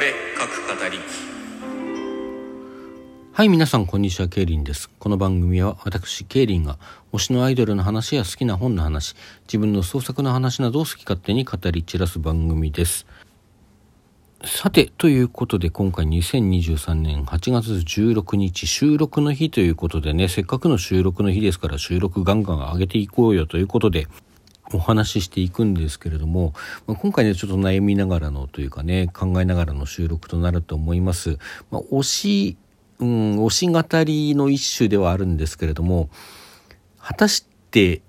俺各語りはい、皆さん、こんにちは、ケイリンです。この番組は、私、ケイリンが、推しのアイドルの話や好きな本の話、自分の創作の話などを好き勝手に語り散らす番組です。さて、ということで、今回2023年8月16日、収録の日ということでね、せっかくの収録の日ですから、収録ガンガン上げていこうよということで、お話ししていくんですけれども、まあ、今回ね、ちょっと悩みながらのというかね、考えながらの収録となると思います。まあ、推し、うん、推し語りの一種ではあるんですけれども、果たして、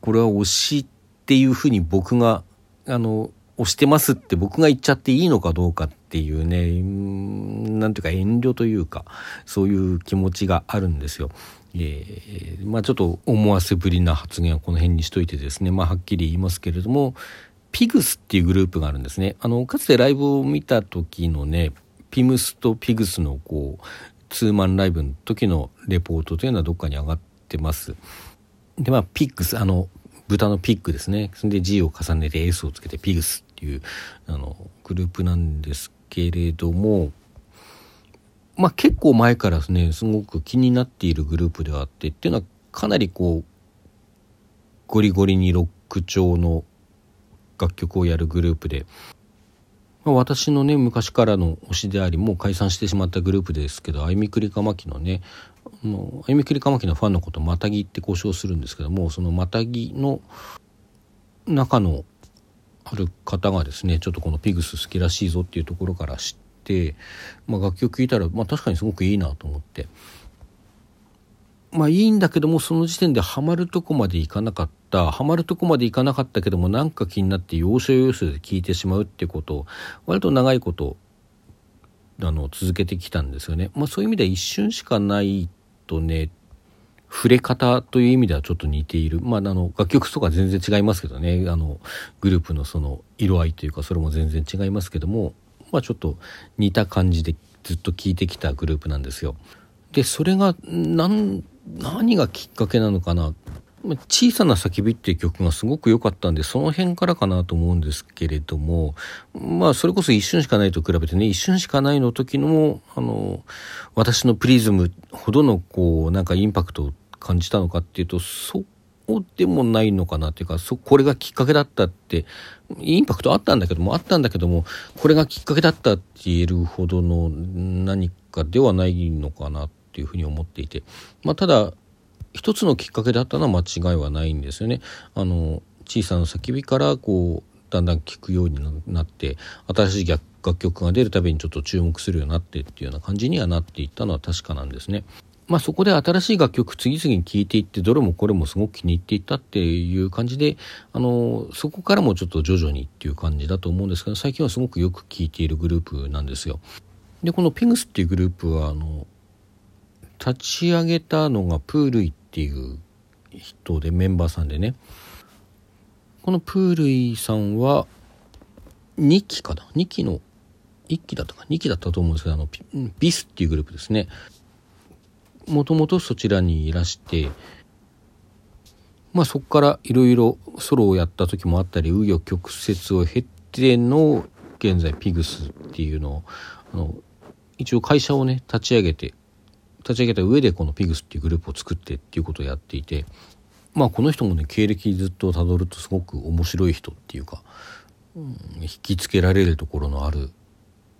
これは推しっていうふうに僕が、あの、推してますって僕が言っちゃっていいのかどうかっていうね、うんなんていうか遠慮というか、そういう気持ちがあるんですよ。えーまあちょっと思わせぶりな発言はこの辺にしといてですね、まあはっきり言いますけれども、ピグスっていうグループがあるんですね。あの、かつてライブを見た時のね、ピムスとピグスのこう、ツーマンライブの時のレポートというのはどっかに上がってます。で、まあ、ピッグス、あの、豚のピッグですね。それで G を重ねて S をつけてピグスっていう、あの、グループなんですけれども、まあ結構前からですね、すごく気になっているグループではあって、っていうのはかなりこう、ゴリゴリにロック調の楽曲をやるグループで、まあ、私のね、昔からの推しであり、もう解散してしまったグループですけど、あゆみくりかまきのね、あゆみくりかまきのファンのことをまたぎって交渉するんですけども、そのまたぎの中のある方がですね、ちょっとこのピグス好きらしいぞっていうところから知って、まあ、楽曲聴いたら、まあ、確かにすごくいいなと思ってまあいいんだけどもその時点でハマるとこまでいかなかったハマるとこまでいかなかったけどもなんか気になって要所要所で聞いてしまうってうことを割と長いことあの続けてきたんですよね。まあそういう意味では一瞬しかないとね触れ方という意味ではちょっと似ている。まあ、あの、楽曲とか全然違いますけどね。あの、グループのその色合いというか、それも全然違いますけども、まあ、ちょっと似た感じでずっと聴いてきたグループなんですよ。で、それが、何がきっかけなのかな。小さな叫びっていう曲がすごく良かったんで、その辺からかなと思うんですけれども、まあ、それこそ一瞬しかないと比べてね、一瞬しかないの時の、あの、私のプリズムほどの、こう、なんかインパクトを感じたのかっていうと、そうでもないのかなっていうか、そ、これがきっかけだったって、インパクトあったんだけども、あったんだけども、これがきっかけだったって言えるほどの何かではないのかなっていうふうに思っていて、まあ、ただ、一つのきっかけだったのは間違いはないんですよね。あの小さな叫びからこうだんだん聴くようになって新しい楽曲が出るたびにちょっと注目するようになってっていうような感じにはなっていったのは確かなんですね。まあそこで新しい楽曲次々に聴いていってどれもこれもすごく気に入っていったっていう感じであのそこからもちょっと徐々にっていう感じだと思うんですけど最近はすごくよく聴いているグループなんですよ。でこのピグスっていうグループはあの立ち上げたのがプールイっていう人でメンバーさんでね。このプールイさんは2期かな？2期の1期だったか？2期だったと思うんですけどあのビスっていうグループですね。もともとそちらにいらしてまあそこからいろいろソロをやった時もあったり紆余曲折を経ての現在ピグスっていうのをあの一応会社をね立ち上げて立ち上げた上でこのピグスっていうグループを作ってっていうことをやっていてまあこの人もね経歴ずっとたどるとすごく面白い人っていうか、うん、引きつけられるところのある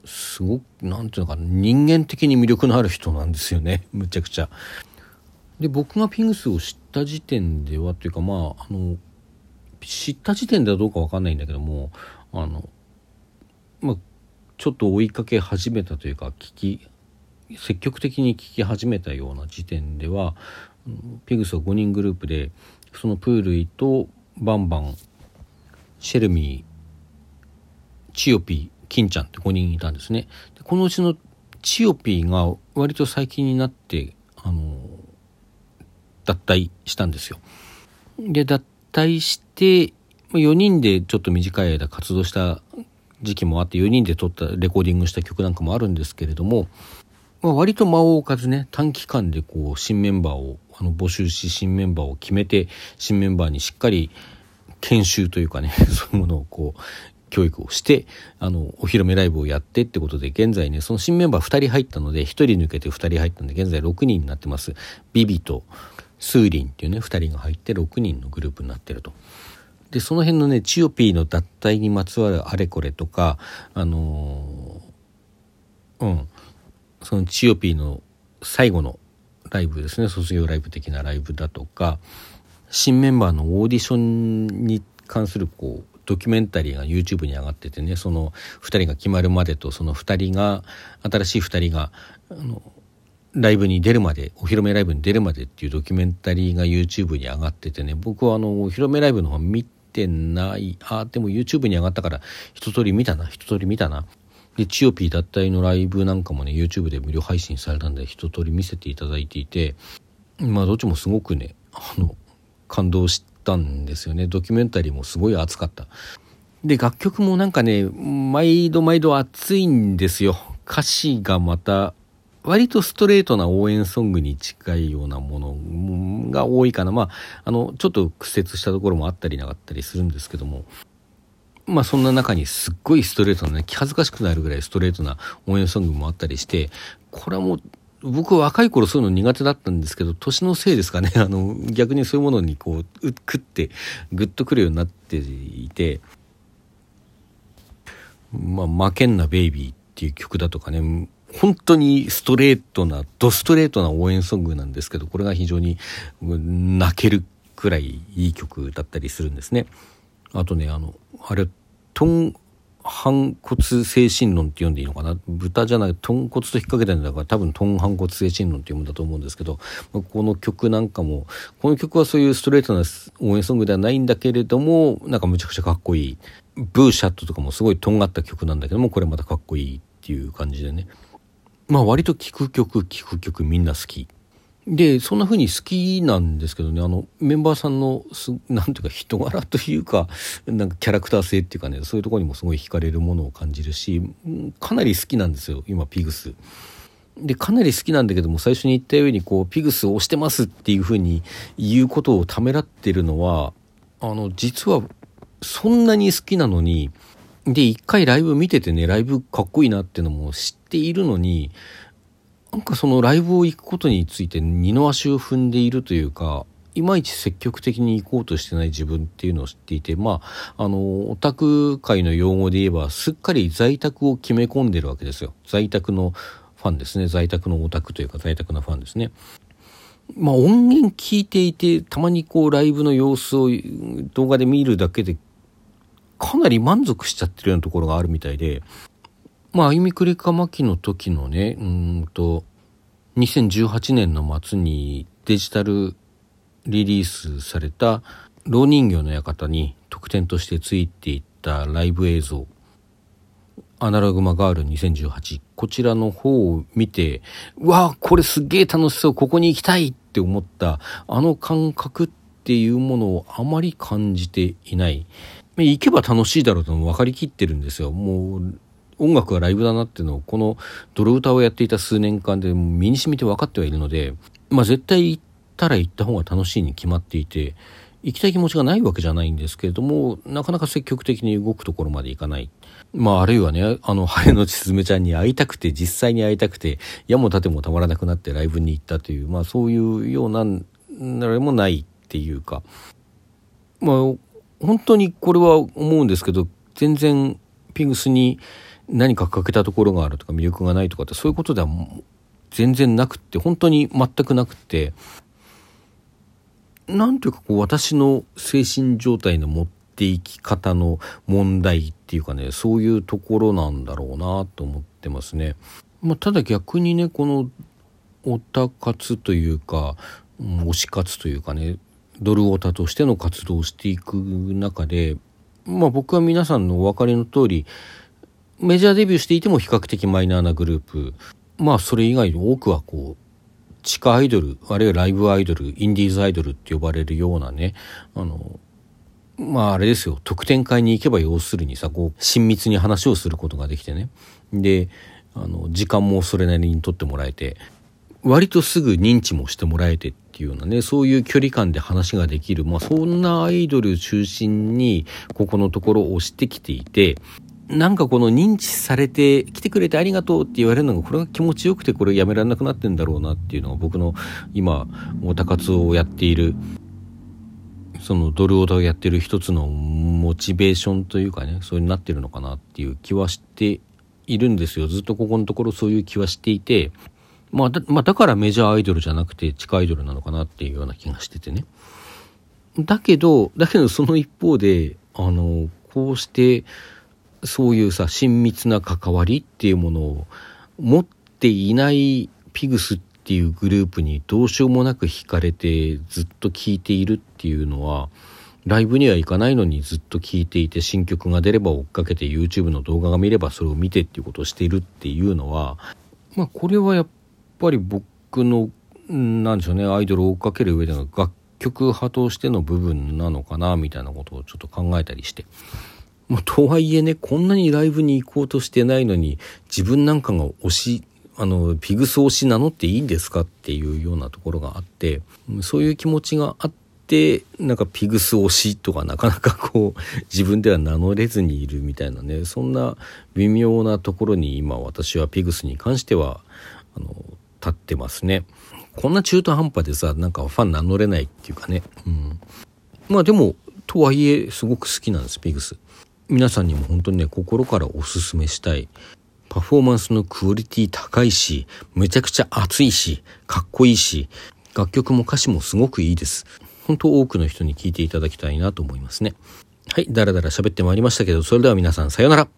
すごくなんていうのかな人間的に魅力のある人なんですよね むちゃくちゃ。で僕がピグスを知った時点ではっていうかまああの知った時点ではどうか分かんないんだけどもあのまあちょっと追いかけ始めたというか聞き積極的に聞き始めたような時点ではピグスは5人グループでそのプールイとバンバンシェルミーチヨピー金ちゃんって5人いたんですね。でこのうちのチヨピーが割と最近になってあの脱退したんですよ。で脱退して4人でちょっと短い間活動した時期もあって4人で撮ったレコーディングした曲なんかもあるんですけれどもまあ、割と間を置かずね短期間でこう新メンバーをあの募集し新メンバーを決めて新メンバーにしっかり研修というかね そういうものをこう教育をしてあのお披露目ライブをやってってことで現在ねその新メンバー2人入ったので1人抜けて2人入ったので現在6人になってますビビとスーリンっていうね2人が入って6人のグループになってると。でその辺のねチオピーの脱退にまつわるあれこれとかあのー、うんそのチオピーの最後のライブですね卒業ライブ的なライブだとか新メンバーのオーディションに関するこうドキュメンタリーが YouTube に上がっててねその2人が決まるまでとその2人が新しい2人があのライブに出るまでお披露目ライブに出るまでっていうドキュメンタリーが YouTube に上がっててね僕はあのお披露目ライブの方見てない。あでも YouTube に上がったから一通り見たな一通り見たな。でチオピー脱退のライブなんかもね YouTube で無料配信されたんで一通り見せていただいていてまあどっちもすごくねあの感動したんですよね。ドキュメンタリーもすごい熱かった。で楽曲もなんかね毎度毎度熱いんですよ。歌詞がまた割とストレートな応援ソングに近いようなものが多いかな。まああのちょっと屈折したところもあったりなかったりするんですけども。まあそんな中にすっごいストレートなね気恥ずかしくなるぐらいストレートな応援ソングもあったりしてこれはもう僕若い頃そういうの苦手だったんですけど年のせいですかね。あの逆にそういうものにこううくってグッとくるようになっていて「まあ、負けんなベイビー」っていう曲だとかね。本当にストレートなドストレートな応援ソングなんですけどこれが非常に泣けるくらいいい曲だったりするんですね。あとねあのあれトン反骨精神論って読んでいいのかな？豚じゃない豚骨と引っ掛けてるんだから多分トン反骨精神論って読むんだと思うんですけどこの曲なんかもこの曲はそういうストレートな応援ソングではないんだけれどもなんかむちゃくちゃかっこいい。ブーシャットとかもすごいとんがった曲なんだけどもこれまたかっこいいっていう感じでね。まあ割と聴く曲聴く曲みんな好き。でそんな風に好きなんですけどねあのメンバーさんのす なんていうか人柄というかなんかキャラクター性っていうかねそういうところにもすごい惹かれるものを感じるしかなり好きなんですよ今ピグス。でかなり好きなんだけども最初に言ったようにこうピグスを押してますっていう風に言うことをためらってるのはあの実はそんなに好きなのにで一回ライブ見ててねライブかっこいいなっていうのも知っているのになんかそのライブを行くことについて二の足を踏んでいるというかいまいち積極的に行こうとしてない自分っていうのを知っていてまああのオタク界の用語で言えばすっかり在宅を決め込んでるわけですよ在宅のファンですね在宅のオタクというか在宅のファンですね。まあ音源聞いていてたまにこうライブの様子を動画で見るだけでかなり満足しちゃってるようなところがあるみたいでまあ、あゆみくりかまきの時のね、うんと、2018年の末にデジタルリリースされた、老人形の館に特典としてついていったライブ映像、アナログマガール2018、こちらの方を見て、うわあ、これすげえ楽しそう、ここに行きたいって思った、あの感覚っていうものをあまり感じていない。行けば楽しいだろうとも分かりきってるんですよ。もう音楽がライブだなっていうのをこの泥歌をやっていた数年間で身に染みて分かってはいるので、まあ、絶対行ったら行った方が楽しいに決まっていて行きたい気持ちがないわけじゃないんですけれどもなかなか積極的に動くところまで行かない。まああるいはねあの晴れのちすずめちゃんに会いたくて実際に会いたくて矢も盾もたまらなくなってライブに行ったというまあそういうようなあれもないっていうかまあ本当にこれは思うんですけど全然ピグスに何か欠けたところがあるとか魅力がないとかってそういうことでは全然なくって本当に全くなくってなんというかこう私の精神状態の持っていき方の問題っていうかねそういうところなんだろうなと思ってますね。まあ、ただ逆にねこのオタ活というか推し活というかねドルオタとしての活動をしていく中でまあ僕は皆さんのお分かりの通りメジャーデビューしていても比較的マイナーなグループ。まあそれ以外の多くはこう地下アイドルあるいはライブアイドルインディーズアイドルって呼ばれるようなねあのまああれですよ。特典会に行けば要するにさこう親密に話をすることができてね。であの時間もそれなりにとってもらえて割とすぐ認知もしてもらえてっていうようなねそういう距離感で話ができる、まあ、そんなアイドル中心にここのところを押してきていてなんかこの認知されて来てくれてありがとうって言われるのがこれが気持ちよくてこれやめられなくなってんだろうなっていうのが僕の今オタ活をやっているそのドルオタをやってる一つのモチベーションというかねそうになってるのかなっていう気はしているんですよ。ずっとここのところそういう気はしていてまあだ,、まあ、だからメジャーアイドルじゃなくて地下アイドルなのかなっていうような気がしててね。だけどだけどその一方であのこうしてそういうさ親密な関わりっていうものを持っていないピグスっていうグループにどうしようもなく惹かれてずっと聴いているっていうのはライブには行かないのにずっと聴いていて新曲が出れば追っかけて YouTube の動画が見ればそれを見てっていうことをしているっていうのはまあこれはやっぱり僕のなんでしょうねアイドルを追っかける上での楽曲派としての部分なのかなみたいなことをちょっと考えたりして。まあ、とはいえね、こんなにライブに行こうとしてないのに、自分なんかが推し、あの、ピグス推し名乗っていいんですかっていうようなところがあって、そういう気持ちがあって、なんかピグス推しとかなかなかこう、自分では名乗れずにいるみたいなね、そんな微妙なところに今私はピグスに関しては、あの、立ってますね。こんな中途半端でさ、なんかファン名乗れないっていうかね。うん。まあでも、とはいえ、すごく好きなんです、ピグス。皆さんにも本当にね心からおすすめしたい。パフォーマンスのクオリティ高いしめちゃくちゃ熱いしかっこいいし楽曲も歌詞もすごくいいです。本当多くの人に聴いていただきたいなと思いますね。はいだらだら喋ってまいりましたけどそれでは皆さんさようなら。